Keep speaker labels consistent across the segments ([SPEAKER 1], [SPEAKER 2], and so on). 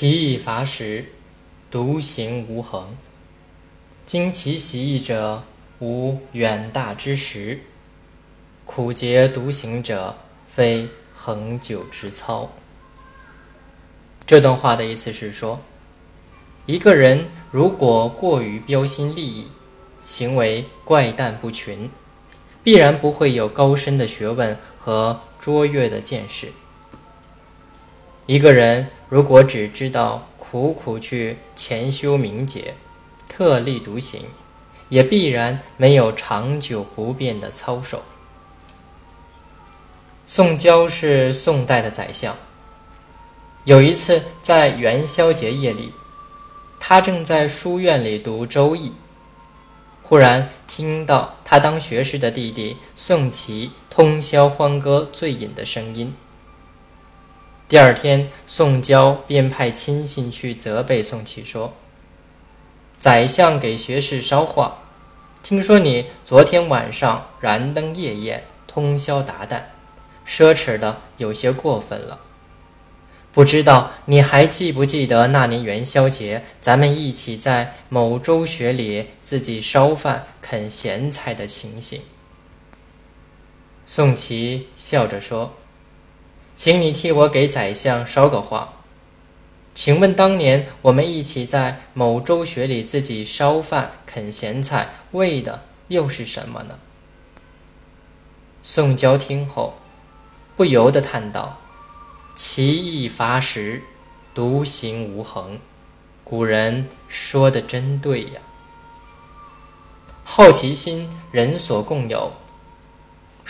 [SPEAKER 1] 其意伐食，独行无恒。经其习义者，无远大之识；苦节独行者，非恒久之操。这段话的意思是说，一个人如果过于标新立异，行为怪诞不群，必然不会有高深的学问和卓越的见识。一个人如果只知道苦苦去潜修明解，特立独行，也必然没有长久不变的操守。宋郊是宋代的宰相。有一次在元宵节夜里，他正在书院里读《周易》，忽然听到他当学士的弟弟宋琦通宵欢歌醉饮的声音。第二天，宋交便派亲信去责备宋祁说：“宰相给学士捎话，听说你昨天晚上燃灯夜宴，通宵达旦，奢侈的有些过分了。不知道你还记不记得那年元宵节，咱们一起在某州学里自己烧饭啃咸菜的情形？”宋祁笑着说。请你替我给宰相捎个话。请问当年我们一起在某州学里自己烧饭啃咸菜，为的又是什么呢？宋交听后，不由得叹道：“其意乏食，独行无恒。古人说的真对呀。好奇心，人所共有。”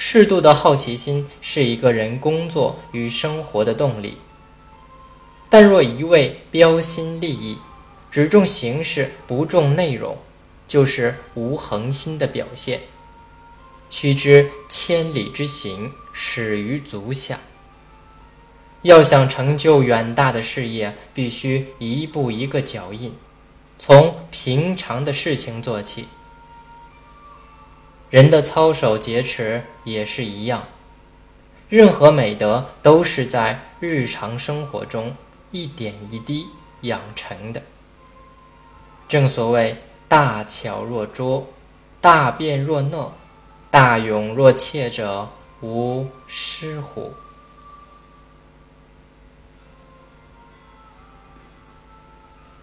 [SPEAKER 1] 适度的好奇心是一个人工作与生活的动力，但若一味标新立异，只重形式不重内容，就是无恒心的表现。须知千里之行，始于足下。要想成就远大的事业，必须一步一个脚印，从平常的事情做起。人的操守节持也是一样，任何美德都是在日常生活中一点一滴养成的。正所谓“大巧若拙，大辩若讷，大勇若怯者无失乎？”